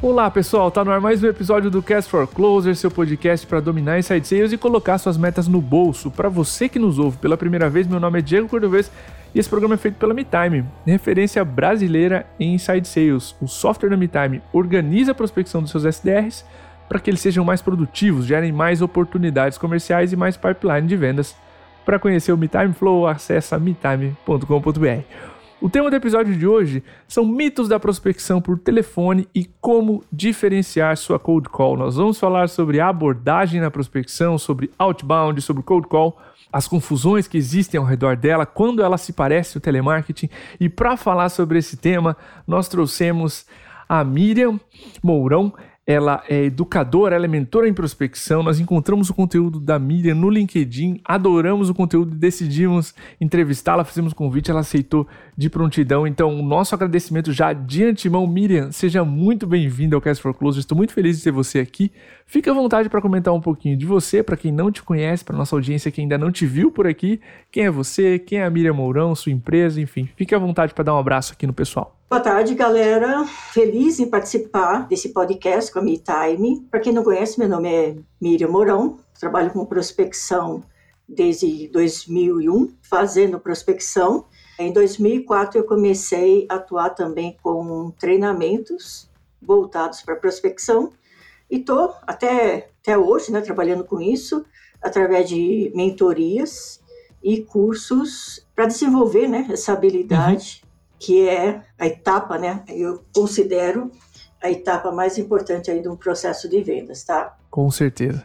Olá pessoal, tá no ar mais um episódio do Cast for Closer, seu podcast para dominar inside sales e colocar suas metas no bolso. Para você que nos ouve pela primeira vez, meu nome é Diego Cordovez e esse programa é feito pela MeTime, referência brasileira em inside sales. O software da MeTime organiza a prospecção dos seus SDRs para que eles sejam mais produtivos, gerem mais oportunidades comerciais e mais pipeline de vendas. Para conhecer o MeTime Flow, acesse metime.com.br. O tema do episódio de hoje são mitos da prospecção por telefone e como diferenciar sua cold call. Nós vamos falar sobre abordagem na prospecção, sobre outbound, sobre cold call, as confusões que existem ao redor dela, quando ela se parece o telemarketing. E para falar sobre esse tema, nós trouxemos a Miriam Mourão, ela é educadora, ela é mentora em prospecção. Nós encontramos o conteúdo da Miriam no LinkedIn, adoramos o conteúdo e decidimos entrevistá-la, fizemos convite, ela aceitou de prontidão. Então, o nosso agradecimento já de antemão, Miriam, seja muito bem-vinda ao Cast for Close. Estou muito feliz de ter você aqui. Fique à vontade para comentar um pouquinho de você, para quem não te conhece, para nossa audiência que ainda não te viu por aqui. Quem é você? Quem é a Miriam Mourão, sua empresa, enfim. Fique à vontade para dar um abraço aqui no pessoal. Boa tarde, galera. Feliz em participar desse podcast com a MeTime. Para quem não conhece, meu nome é Miriam Mourão. Trabalho com prospecção desde 2001, fazendo prospecção. Em 2004 eu comecei a atuar também com treinamentos voltados para prospecção e tô até até hoje, né, trabalhando com isso através de mentorias e cursos para desenvolver, né, essa habilidade. Que é a etapa, né? Eu considero a etapa mais importante aí de um processo de vendas, tá? Com certeza.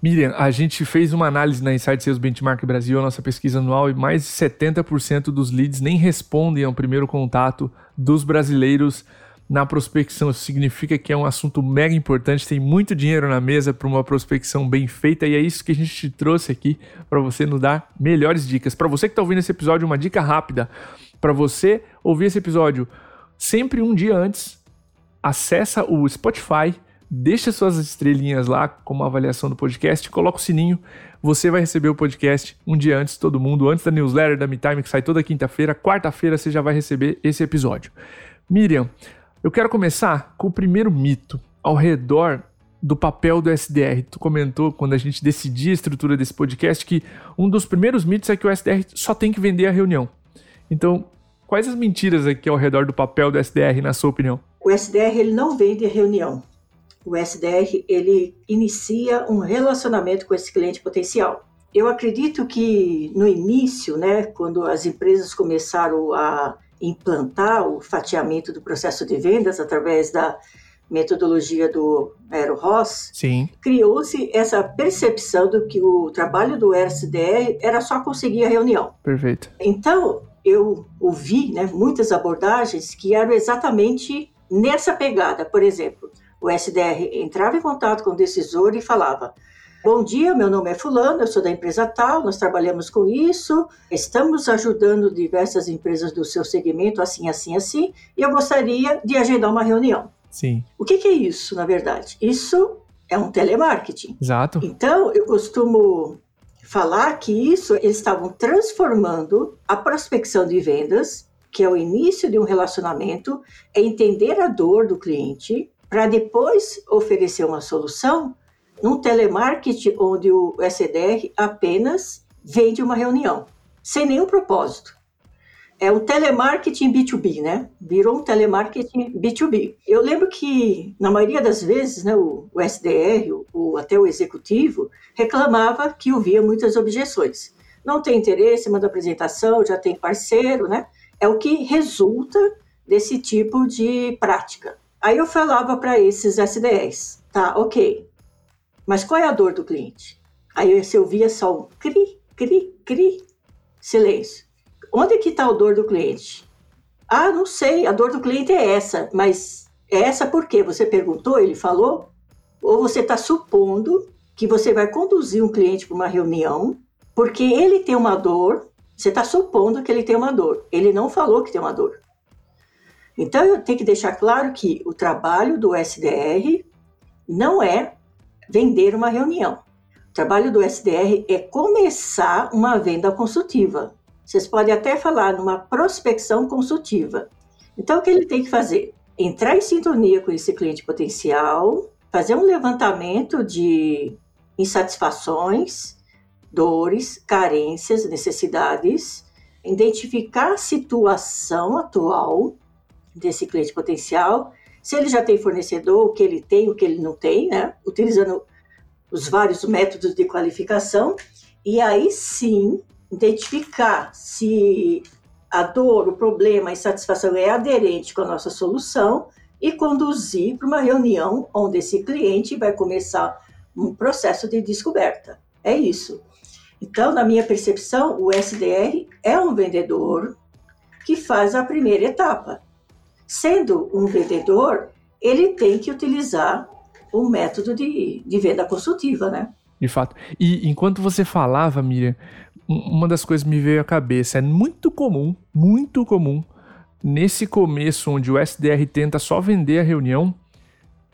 Miriam, a gente fez uma análise na Insight Sales Benchmark Brasil, a nossa pesquisa anual, e mais de 70% dos leads nem respondem ao primeiro contato dos brasileiros na prospecção. Isso significa que é um assunto mega importante, tem muito dinheiro na mesa para uma prospecção bem feita e é isso que a gente te trouxe aqui para você nos dar melhores dicas. Para você que está ouvindo esse episódio, uma dica rápida para você ouvir esse episódio sempre um dia antes, acessa o Spotify, deixa suas estrelinhas lá como avaliação do podcast, coloca o sininho, você vai receber o podcast um dia antes todo mundo, antes da newsletter da MeTime que sai toda quinta-feira, quarta-feira você já vai receber esse episódio. Miriam, eu quero começar com o primeiro mito ao redor do papel do SDR. Tu comentou quando a gente decidia a estrutura desse podcast que um dos primeiros mitos é que o SDR só tem que vender a reunião. Então, quais as mentiras aqui ao redor do papel do SDR, na sua opinião? O SDR ele não vende reunião. O SDR ele inicia um relacionamento com esse cliente potencial. Eu acredito que no início, né, quando as empresas começaram a implantar o fatiamento do processo de vendas através da metodologia do Aero Ross, criou-se essa percepção do que o trabalho do SDR era só conseguir a reunião. Perfeito. Então, eu ouvi né, muitas abordagens que eram exatamente nessa pegada. Por exemplo, o SDR entrava em contato com o decisor e falava: Bom dia, meu nome é Fulano, eu sou da empresa tal, nós trabalhamos com isso, estamos ajudando diversas empresas do seu segmento, assim, assim, assim, e eu gostaria de agendar uma reunião. Sim. O que, que é isso, na verdade? Isso é um telemarketing. Exato. Então, eu costumo falar que isso eles estavam transformando a prospecção de vendas, que é o início de um relacionamento, é entender a dor do cliente para depois oferecer uma solução num telemarketing onde o SDR apenas vende uma reunião, sem nenhum propósito é um telemarketing B2B, né? Virou um telemarketing B2B. Eu lembro que, na maioria das vezes, né, o, o SDR, o, o, até o executivo, reclamava que ouvia muitas objeções. Não tem interesse, manda apresentação, já tem parceiro, né? É o que resulta desse tipo de prática. Aí eu falava para esses SDRs, tá, ok, mas qual é a dor do cliente? Aí você ouvia só um cri, cri, cri, silêncio. Onde que está a dor do cliente? Ah, não sei, a dor do cliente é essa, mas é essa por quê? Você perguntou, ele falou? Ou você está supondo que você vai conduzir um cliente para uma reunião porque ele tem uma dor, você está supondo que ele tem uma dor. Ele não falou que tem uma dor. Então eu tenho que deixar claro que o trabalho do SDR não é vender uma reunião. O trabalho do SDR é começar uma venda consultiva. Vocês podem até falar numa prospecção consultiva. Então, o que ele tem que fazer? entrar em sintonia com esse cliente potencial, fazer um levantamento de insatisfações, dores, carências, necessidades, identificar a situação atual desse cliente potencial, se ele já tem fornecedor, o que ele tem, o que ele não tem, né? Utilizando os vários métodos de qualificação, e aí sim identificar se a dor, o problema, a insatisfação é aderente com a nossa solução e conduzir para uma reunião onde esse cliente vai começar um processo de descoberta. É isso. Então, na minha percepção, o SDR é um vendedor que faz a primeira etapa. Sendo um vendedor, ele tem que utilizar o método de, de venda consultiva, né? De fato. E enquanto você falava, Miriam, uma das coisas me veio à cabeça. É muito comum, muito comum, nesse começo onde o SDR tenta só vender a reunião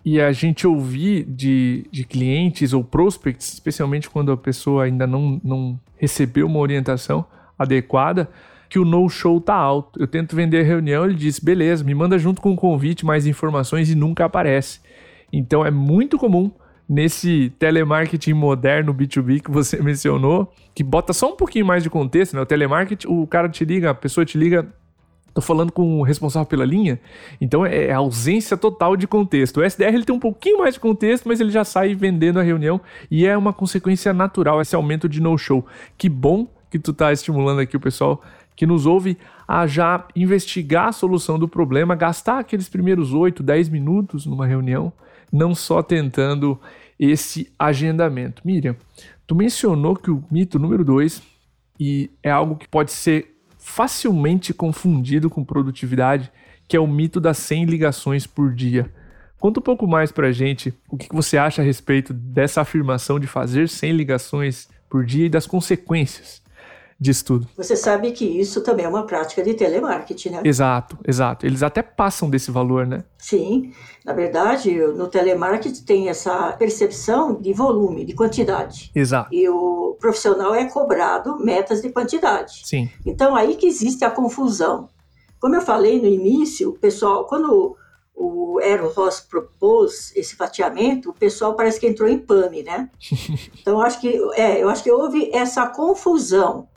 e a gente ouvir de, de clientes ou prospects, especialmente quando a pessoa ainda não, não recebeu uma orientação adequada, que o no-show tá alto. Eu tento vender a reunião, ele diz, beleza, me manda junto com o convite mais informações e nunca aparece. Então é muito comum nesse telemarketing moderno B2B que você mencionou, que bota só um pouquinho mais de contexto, né? O telemarketing, o cara te liga, a pessoa te liga, tô falando com o responsável pela linha, então é, é ausência total de contexto. O SDR ele tem um pouquinho mais de contexto, mas ele já sai vendendo a reunião e é uma consequência natural esse aumento de no-show. Que bom que tu tá estimulando aqui o pessoal que nos ouve a já investigar a solução do problema, gastar aqueles primeiros 8, 10 minutos numa reunião não só tentando esse agendamento. Miriam, tu mencionou que o mito número dois e é algo que pode ser facilmente confundido com produtividade, que é o mito das 100 ligações por dia. Conta um pouco mais pra gente o que você acha a respeito dessa afirmação de fazer 100 ligações por dia e das consequências disso tudo. Você sabe que isso também é uma prática de telemarketing, né? Exato, exato. Eles até passam desse valor, né? Sim. Na verdade, no telemarketing tem essa percepção de volume, de quantidade. Exato. E o profissional é cobrado metas de quantidade. Sim. Então aí que existe a confusão. Como eu falei no início, o pessoal, quando o Aaron Ross propôs esse fatiamento, o pessoal parece que entrou em pane, né? Então, acho que, é, eu acho que houve essa confusão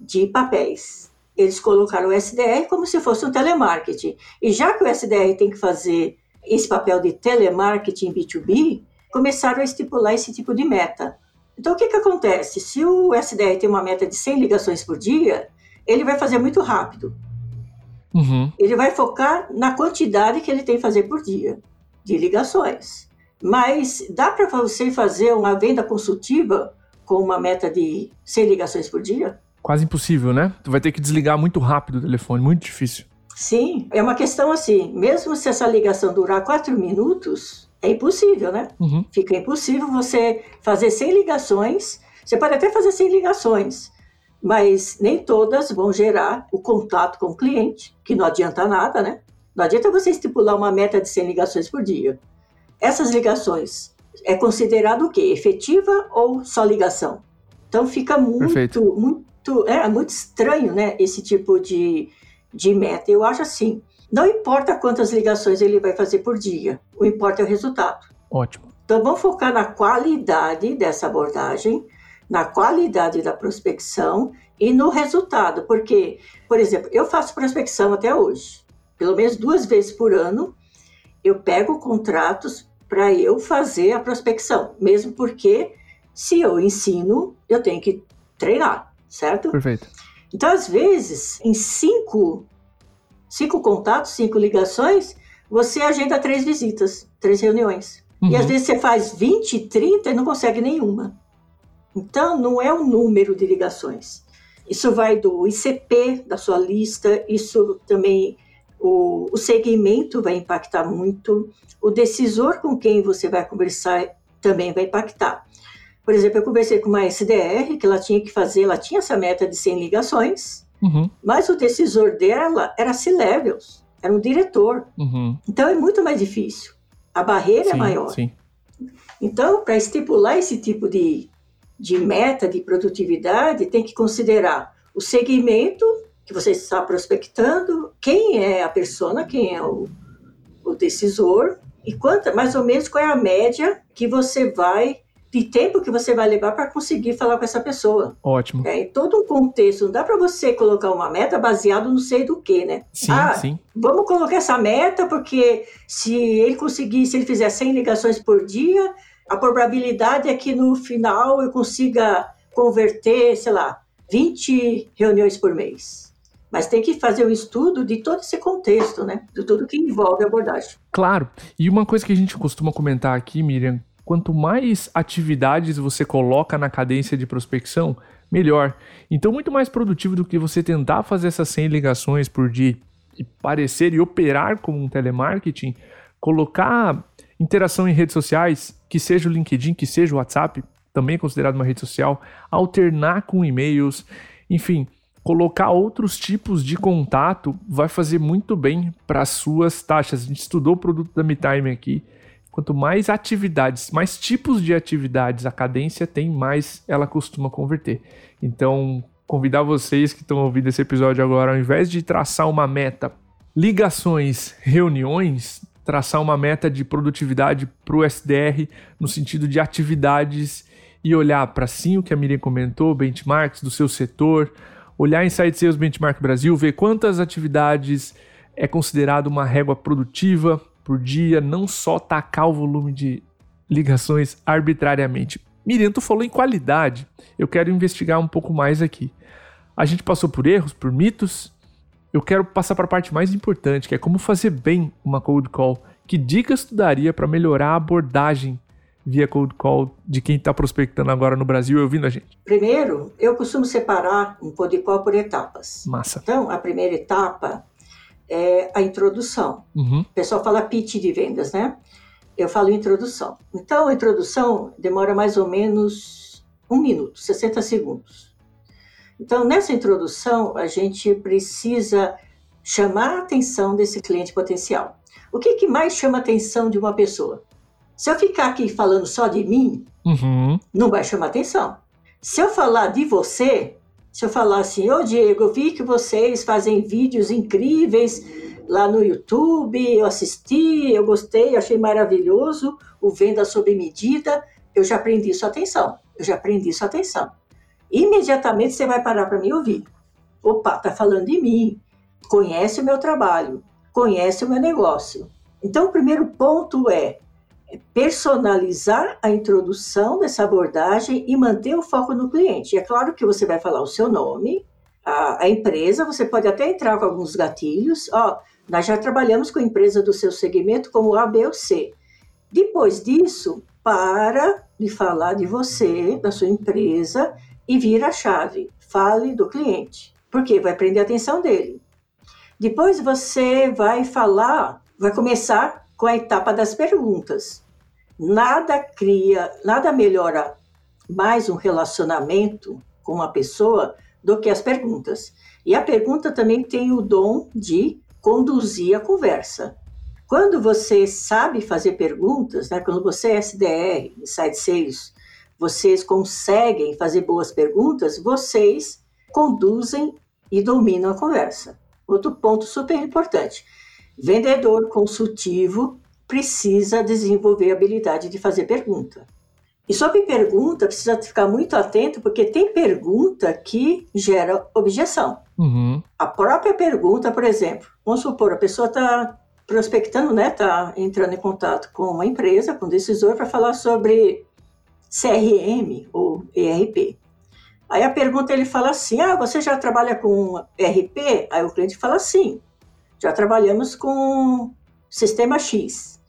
de papéis. Eles colocaram o SDR como se fosse um telemarketing. E já que o SDR tem que fazer esse papel de telemarketing B2B, começaram a estipular esse tipo de meta. Então, o que, que acontece? Se o SDR tem uma meta de 100 ligações por dia, ele vai fazer muito rápido. Uhum. Ele vai focar na quantidade que ele tem que fazer por dia de ligações. Mas dá para você fazer uma venda consultiva com uma meta de 100 ligações por dia? Quase impossível, né? Tu vai ter que desligar muito rápido o telefone, muito difícil. Sim, é uma questão assim, mesmo se essa ligação durar quatro minutos, é impossível, né? Uhum. Fica impossível você fazer 100 ligações, você pode até fazer 100 ligações, mas nem todas vão gerar o contato com o cliente, que não adianta nada, né? Não adianta você estipular uma meta de 100 ligações por dia. Essas ligações é considerado o quê? Efetiva ou só ligação? Então fica muito, muito muito, é, muito estranho, né, esse tipo de, de meta. Eu acho assim, não importa quantas ligações ele vai fazer por dia, o importa é o resultado. Ótimo. Então vamos focar na qualidade dessa abordagem, na qualidade da prospecção e no resultado, porque, por exemplo, eu faço prospecção até hoje, pelo menos duas vezes por ano, eu pego contratos para eu fazer a prospecção, mesmo porque se eu ensino, eu tenho que treinar certo? Perfeito. Então, às vezes, em cinco, cinco contatos, cinco ligações, você agenda três visitas, três reuniões. Uhum. E às vezes você faz 20, 30 e não consegue nenhuma. Então, não é o número de ligações. Isso vai do ICP da sua lista, isso também, o, o segmento vai impactar muito, o decisor com quem você vai conversar também vai impactar. Por exemplo, eu conversei com uma SDR que ela tinha que fazer, ela tinha essa meta de 100 ligações, uhum. mas o decisor dela era C-levels, era um diretor. Uhum. Então é muito mais difícil. A barreira é sim, é maior. Sim. Então, para estipular esse tipo de, de meta de produtividade, tem que considerar o segmento que você está prospectando, quem é a persona, quem é o, o decisor e quanto, mais ou menos qual é a média que você vai de tempo que você vai levar para conseguir falar com essa pessoa. Ótimo. É, em todo um contexto, não dá para você colocar uma meta baseado no sei do que, né? Sim, ah, sim. Vamos colocar essa meta porque se ele conseguir, se ele fizer 100 ligações por dia, a probabilidade é que no final eu consiga converter, sei lá, 20 reuniões por mês. Mas tem que fazer um estudo de todo esse contexto, né? De tudo que envolve a abordagem. Claro. E uma coisa que a gente costuma comentar aqui, Miriam, quanto mais atividades você coloca na cadência de prospecção, melhor. Então, muito mais produtivo do que você tentar fazer essas 100 ligações por dia e parecer e operar como um telemarketing, colocar interação em redes sociais, que seja o LinkedIn, que seja o WhatsApp, também considerado uma rede social, alternar com e-mails, enfim, colocar outros tipos de contato vai fazer muito bem para as suas taxas. A gente estudou o produto da MeTime aqui Quanto mais atividades, mais tipos de atividades a cadência tem, mais ela costuma converter. Então, convidar vocês que estão ouvindo esse episódio agora, ao invés de traçar uma meta, ligações, reuniões, traçar uma meta de produtividade para o SDR no sentido de atividades e olhar para sim o que a Miriam comentou, benchmarks do seu setor, olhar Inside Sales Benchmark Brasil, ver quantas atividades é considerado uma régua produtiva, por dia, não só tacar o volume de ligações arbitrariamente. Miriam, tu falou em qualidade. Eu quero investigar um pouco mais aqui. A gente passou por erros, por mitos. Eu quero passar para a parte mais importante, que é como fazer bem uma cold call. Que dicas tu daria para melhorar a abordagem via cold call de quem está prospectando agora no Brasil e ouvindo a gente? Primeiro, eu costumo separar um cold call por etapas. Massa. Então, a primeira etapa é a introdução. Uhum. O pessoal fala pitch de vendas, né? Eu falo introdução. Então, a introdução demora mais ou menos um minuto, 60 segundos. Então, nessa introdução, a gente precisa chamar a atenção desse cliente potencial. O que, que mais chama a atenção de uma pessoa? Se eu ficar aqui falando só de mim, uhum. não vai chamar atenção. Se eu falar de você, se eu falar assim, ô Diego, eu vi que vocês fazem vídeos incríveis lá no YouTube, eu assisti, eu gostei, achei maravilhoso o Venda Sob Medida, eu já prendi sua atenção, eu já prendi sua atenção. Imediatamente você vai parar para me ouvir. Opa, tá falando de mim, conhece o meu trabalho, conhece o meu negócio. Então, o primeiro ponto é personalizar a introdução dessa abordagem e manter o foco no cliente. É claro que você vai falar o seu nome, a, a empresa, você pode até entrar com alguns gatilhos. Ó, nós já trabalhamos com empresa do seu segmento como A, B ou C. Depois disso, para de falar de você, da sua empresa e vira a chave. Fale do cliente, porque vai prender a atenção dele. Depois você vai falar, vai começar com a etapa das perguntas. Nada cria, nada melhora mais um relacionamento com uma pessoa do que as perguntas. E a pergunta também tem o dom de conduzir a conversa. Quando você sabe fazer perguntas, né, quando você é SDR, Inside Sales, vocês conseguem fazer boas perguntas, vocês conduzem e dominam a conversa. Outro ponto super importante. Vendedor consultivo precisa desenvolver a habilidade de fazer pergunta. E sobre pergunta, precisa ficar muito atento, porque tem pergunta que gera objeção. Uhum. A própria pergunta, por exemplo, vamos supor, a pessoa está prospectando, né, está entrando em contato com uma empresa, com um decisor, para falar sobre CRM ou ERP. Aí a pergunta ele fala assim: Ah, você já trabalha com ERP? Aí o cliente fala sim já trabalhamos com sistema X.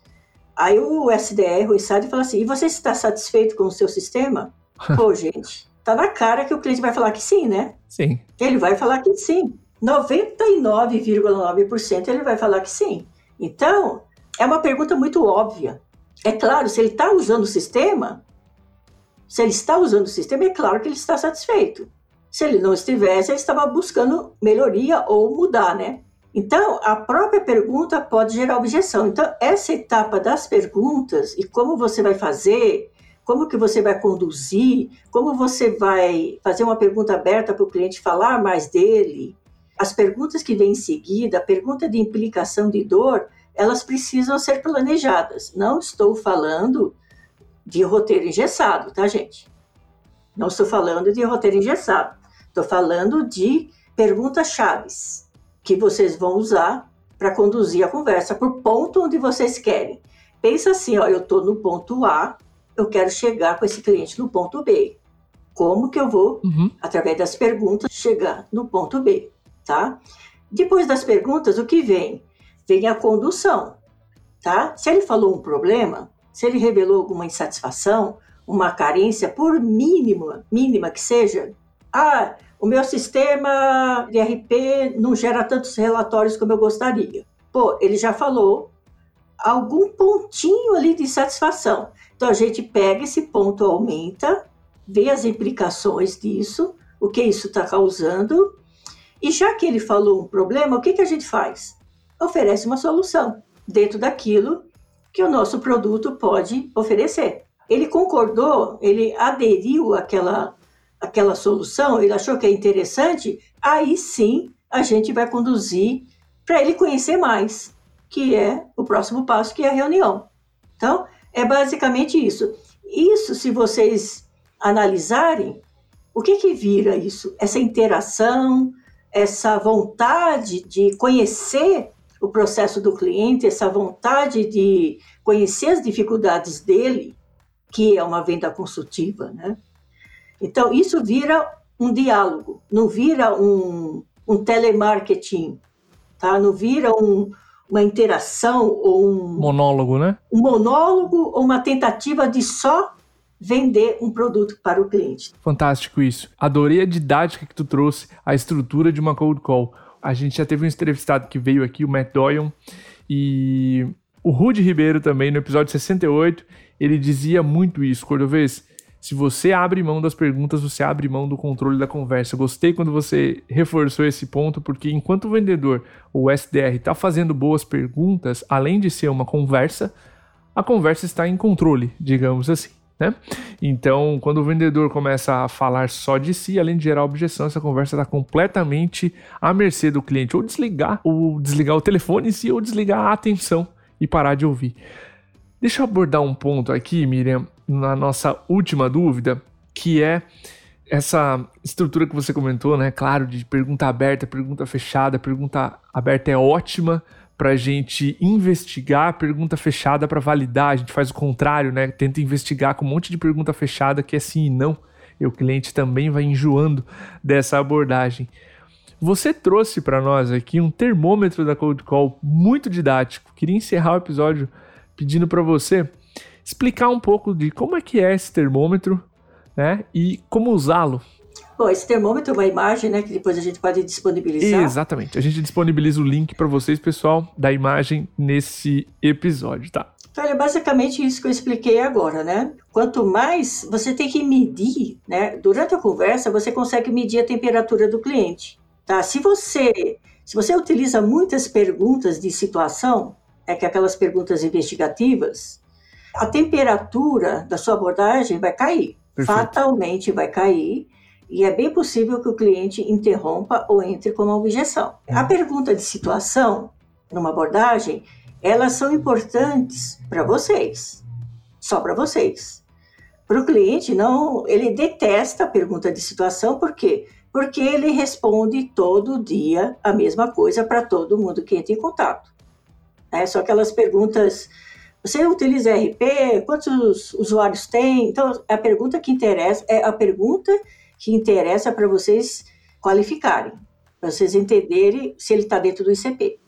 Aí o SDR, o ISAD, fala assim: e você está satisfeito com o seu sistema? Pô, gente, tá na cara que o cliente vai falar que sim, né? Sim. Ele vai falar que sim. 99,9% ele vai falar que sim. Então, é uma pergunta muito óbvia. É claro, se ele está usando o sistema, se ele está usando o sistema, é claro que ele está satisfeito. Se ele não estivesse, ele estava buscando melhoria ou mudar, né? Então, a própria pergunta pode gerar objeção. Então, essa etapa das perguntas e como você vai fazer, como que você vai conduzir, como você vai fazer uma pergunta aberta para o cliente falar mais dele, as perguntas que vêm em seguida, a pergunta de implicação de dor, elas precisam ser planejadas. Não estou falando de roteiro engessado, tá, gente? Não estou falando de roteiro engessado. Estou falando de perguntas chaves que vocês vão usar para conduzir a conversa por ponto onde vocês querem. Pensa assim, ó, eu estou no ponto A, eu quero chegar com esse cliente no ponto B. Como que eu vou, uhum. através das perguntas, chegar no ponto B, tá? Depois das perguntas, o que vem? Vem a condução, tá? Se ele falou um problema, se ele revelou alguma insatisfação, uma carência, por mínima, mínima que seja, ah, o meu sistema de RP não gera tantos relatórios como eu gostaria. Pô, ele já falou algum pontinho ali de insatisfação. Então a gente pega esse ponto, aumenta, vê as implicações disso, o que isso está causando, e já que ele falou um problema, o que, que a gente faz? Oferece uma solução dentro daquilo que o nosso produto pode oferecer. Ele concordou, ele aderiu àquela, àquela solução, ele achou que é interessante, aí sim a gente vai conduzir para ele conhecer mais, que é o próximo passo, que é a reunião. Então, é basicamente isso. Isso, se vocês analisarem, o que que vira isso? Essa interação, essa vontade de conhecer o processo do cliente, essa vontade de conhecer as dificuldades dele, que é uma venda consultiva, né? Então, isso vira um diálogo, não vira um, um telemarketing, tá? Não vira um, uma interação ou um... Monólogo, né? Um monólogo ou uma tentativa de só vender um produto para o cliente. Fantástico isso. Adorei a didática que tu trouxe, a estrutura de uma cold call. A gente já teve um entrevistado que veio aqui, o Matt Doyon, e o Rudy Ribeiro também, no episódio 68, ele dizia muito isso, Cordovez. Se você abre mão das perguntas, você abre mão do controle da conversa. Gostei quando você reforçou esse ponto, porque enquanto o vendedor, o SDR, está fazendo boas perguntas, além de ser uma conversa, a conversa está em controle, digamos assim. Né? Então, quando o vendedor começa a falar só de si, além de gerar objeção, essa conversa está completamente à mercê do cliente, ou desligar, ou desligar o telefone em si, ou desligar a atenção e parar de ouvir. Deixa eu abordar um ponto aqui, Miriam, na nossa última dúvida, que é essa estrutura que você comentou, né? Claro, de pergunta aberta, pergunta fechada. Pergunta aberta é ótima para a gente investigar, pergunta fechada para validar. A gente faz o contrário, né? Tenta investigar com um monte de pergunta fechada que é sim e não. E o cliente também vai enjoando dessa abordagem. Você trouxe para nós aqui um termômetro da Cold Call muito didático. Queria encerrar o episódio pedindo para você explicar um pouco de como é que é esse termômetro, né? E como usá-lo Bom, esse termômetro é uma imagem, né, que depois a gente pode disponibilizar. Exatamente. A gente disponibiliza o link para vocês, pessoal, da imagem nesse episódio, tá? Então, é basicamente isso que eu expliquei agora, né? Quanto mais você tem que medir, né? Durante a conversa, você consegue medir a temperatura do cliente, tá? Se você, se você utiliza muitas perguntas de situação, é que aquelas perguntas investigativas, a temperatura da sua abordagem vai cair. Perfeito. Fatalmente vai cair e é bem possível que o cliente interrompa ou entre com uma objeção. A uhum. pergunta de situação, numa abordagem, elas são importantes para vocês, só para vocês. Para o cliente, não, ele detesta a pergunta de situação, por quê? Porque ele responde todo dia a mesma coisa para todo mundo que entra em contato. É só aquelas perguntas você utiliza RP? Quantos usuários tem? Então, a pergunta que interessa é a pergunta que interessa para vocês qualificarem, para vocês entenderem se ele está dentro do ICP.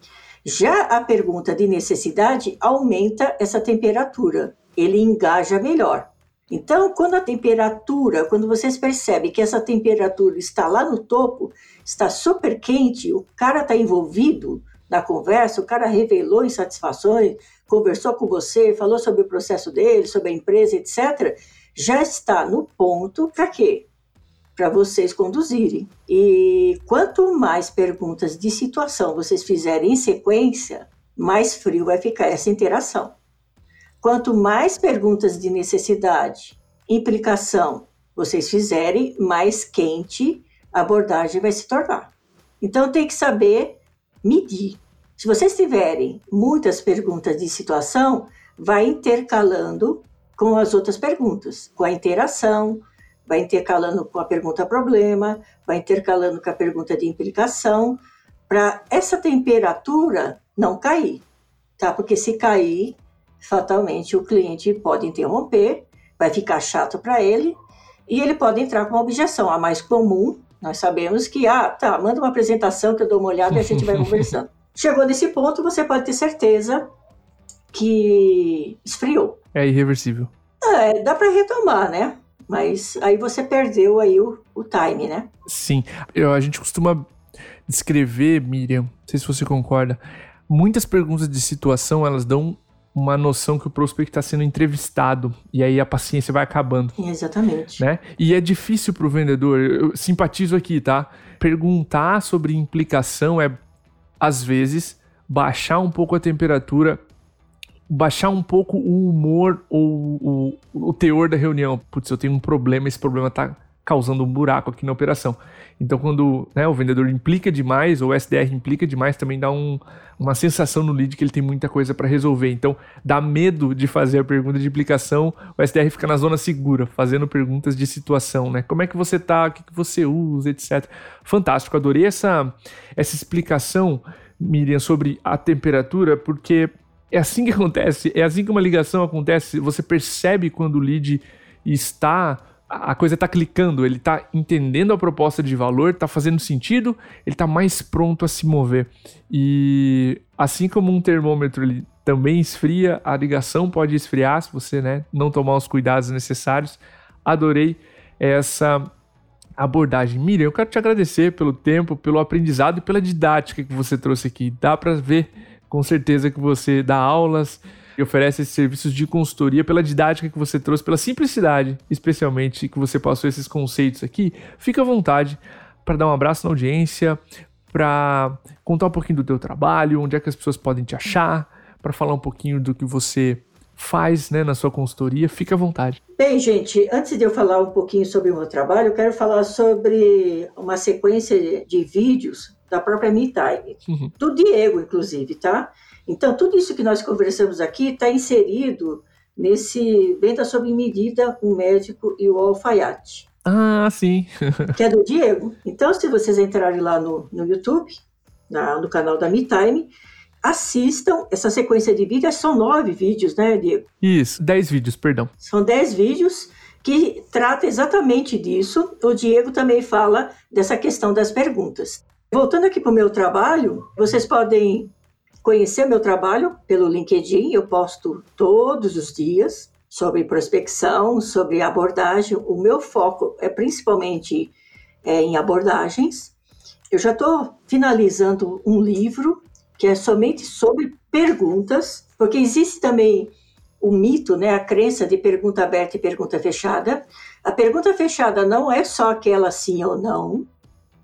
Já a pergunta de necessidade aumenta essa temperatura, ele engaja melhor. Então, quando a temperatura, quando vocês percebem que essa temperatura está lá no topo, está super quente, o cara está envolvido na conversa, o cara revelou insatisfações, conversou com você, falou sobre o processo dele, sobre a empresa, etc., já está no ponto para quê? para vocês conduzirem. E quanto mais perguntas de situação vocês fizerem em sequência, mais frio vai ficar essa interação. Quanto mais perguntas de necessidade, implicação vocês fizerem, mais quente a abordagem vai se tornar. Então tem que saber medir, Se vocês tiverem muitas perguntas de situação, vai intercalando com as outras perguntas, com a interação, vai intercalando com a pergunta problema, vai intercalando com a pergunta de implicação, para essa temperatura não cair, tá? Porque se cair, fatalmente o cliente pode interromper, vai ficar chato para ele e ele pode entrar com uma objeção. A mais comum, nós sabemos que, ah, tá, manda uma apresentação que eu dou uma olhada e a gente vai conversando. Chegou nesse ponto, você pode ter certeza que esfriou. É irreversível. É, dá para retomar, né? Mas aí você perdeu aí o, o time, né? Sim. Eu, a gente costuma descrever, Miriam, não sei se você concorda, muitas perguntas de situação, elas dão uma noção que o prospect está sendo entrevistado e aí a paciência vai acabando. Exatamente. Né? E é difícil para o vendedor, eu simpatizo aqui, tá? Perguntar sobre implicação é, às vezes, baixar um pouco a temperatura baixar um pouco o humor ou o, o teor da reunião. Putz, eu tenho um problema, esse problema tá causando um buraco aqui na operação. Então, quando né, o vendedor implica demais, ou o SDR implica demais, também dá um, uma sensação no lead que ele tem muita coisa para resolver. Então, dá medo de fazer a pergunta de implicação, o SDR fica na zona segura, fazendo perguntas de situação, né? Como é que você tá, o que, que você usa, etc. Fantástico, adorei essa, essa explicação, Miriam, sobre a temperatura, porque é assim que acontece, é assim que uma ligação acontece. Você percebe quando o lead está. A coisa está clicando, ele está entendendo a proposta de valor, está fazendo sentido, ele está mais pronto a se mover. E assim como um termômetro ele também esfria, a ligação pode esfriar se você né, não tomar os cuidados necessários. Adorei essa abordagem. Miriam, eu quero te agradecer pelo tempo, pelo aprendizado e pela didática que você trouxe aqui. Dá para ver com certeza que você dá aulas e oferece esses serviços de consultoria pela didática que você trouxe, pela simplicidade, especialmente que você passou esses conceitos aqui. Fica à vontade para dar um abraço na audiência, para contar um pouquinho do teu trabalho, onde é que as pessoas podem te achar, para falar um pouquinho do que você faz né, na sua consultoria. Fica à vontade. Bem, gente, antes de eu falar um pouquinho sobre o meu trabalho, eu quero falar sobre uma sequência de vídeos da própria MeTime, uhum. do Diego, inclusive, tá? Então, tudo isso que nós conversamos aqui está inserido nesse Venda Sob Medida, o Médico e o Alfaiate. Ah, sim. que é do Diego. Então, se vocês entrarem lá no, no YouTube, na, no canal da MeTime, assistam essa sequência de vídeos. São nove vídeos, né, Diego? Isso, dez vídeos, perdão. São dez vídeos que trata exatamente disso. O Diego também fala dessa questão das perguntas. Voltando aqui para o meu trabalho, vocês podem conhecer meu trabalho pelo LinkedIn, eu posto todos os dias sobre prospecção, sobre abordagem. O meu foco é principalmente é, em abordagens. Eu já estou finalizando um livro que é somente sobre perguntas, porque existe também o mito, né, a crença de pergunta aberta e pergunta fechada. A pergunta fechada não é só aquela sim ou não,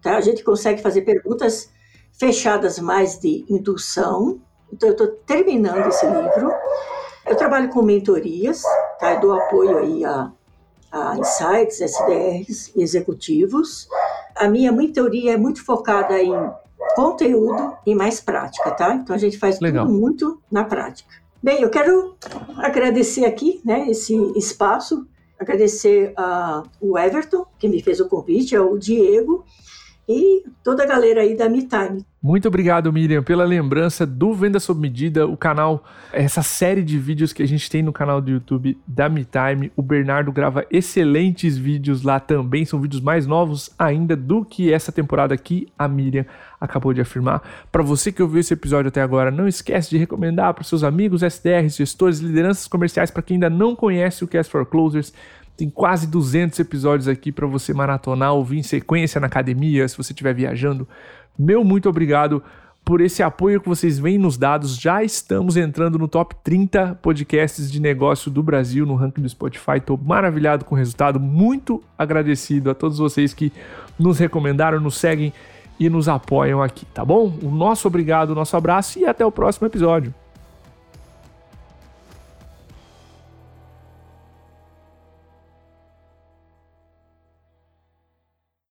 Tá? A gente consegue fazer perguntas fechadas mais de indução. Então, eu estou terminando esse livro. Eu trabalho com mentorias, tá? eu dou apoio aí a, a insights, SDRs e executivos. A minha mentoria é muito focada em conteúdo e mais prática, tá? Então a gente faz Legal. tudo muito na prática. Bem, eu quero agradecer aqui, né, esse espaço, agradecer ao Everton, que me fez o convite, ao Diego, e toda a galera aí da MeTime. Muito obrigado, Miriam, pela lembrança do Venda Sob Medida, o canal, essa série de vídeos que a gente tem no canal do YouTube da MeTime. O Bernardo grava excelentes vídeos lá também, são vídeos mais novos ainda do que essa temporada que a Miriam acabou de afirmar. Para você que ouviu esse episódio até agora, não esquece de recomendar para seus amigos SDRs, gestores, lideranças comerciais, para quem ainda não conhece o Cast for Closers. Tem quase 200 episódios aqui para você maratonar, ouvir em sequência na academia, se você estiver viajando. Meu muito obrigado por esse apoio que vocês vêm nos dados. Já estamos entrando no top 30 podcasts de negócio do Brasil no ranking do Spotify. Estou maravilhado com o resultado. Muito agradecido a todos vocês que nos recomendaram, nos seguem e nos apoiam aqui, tá bom? O nosso obrigado, o nosso abraço e até o próximo episódio.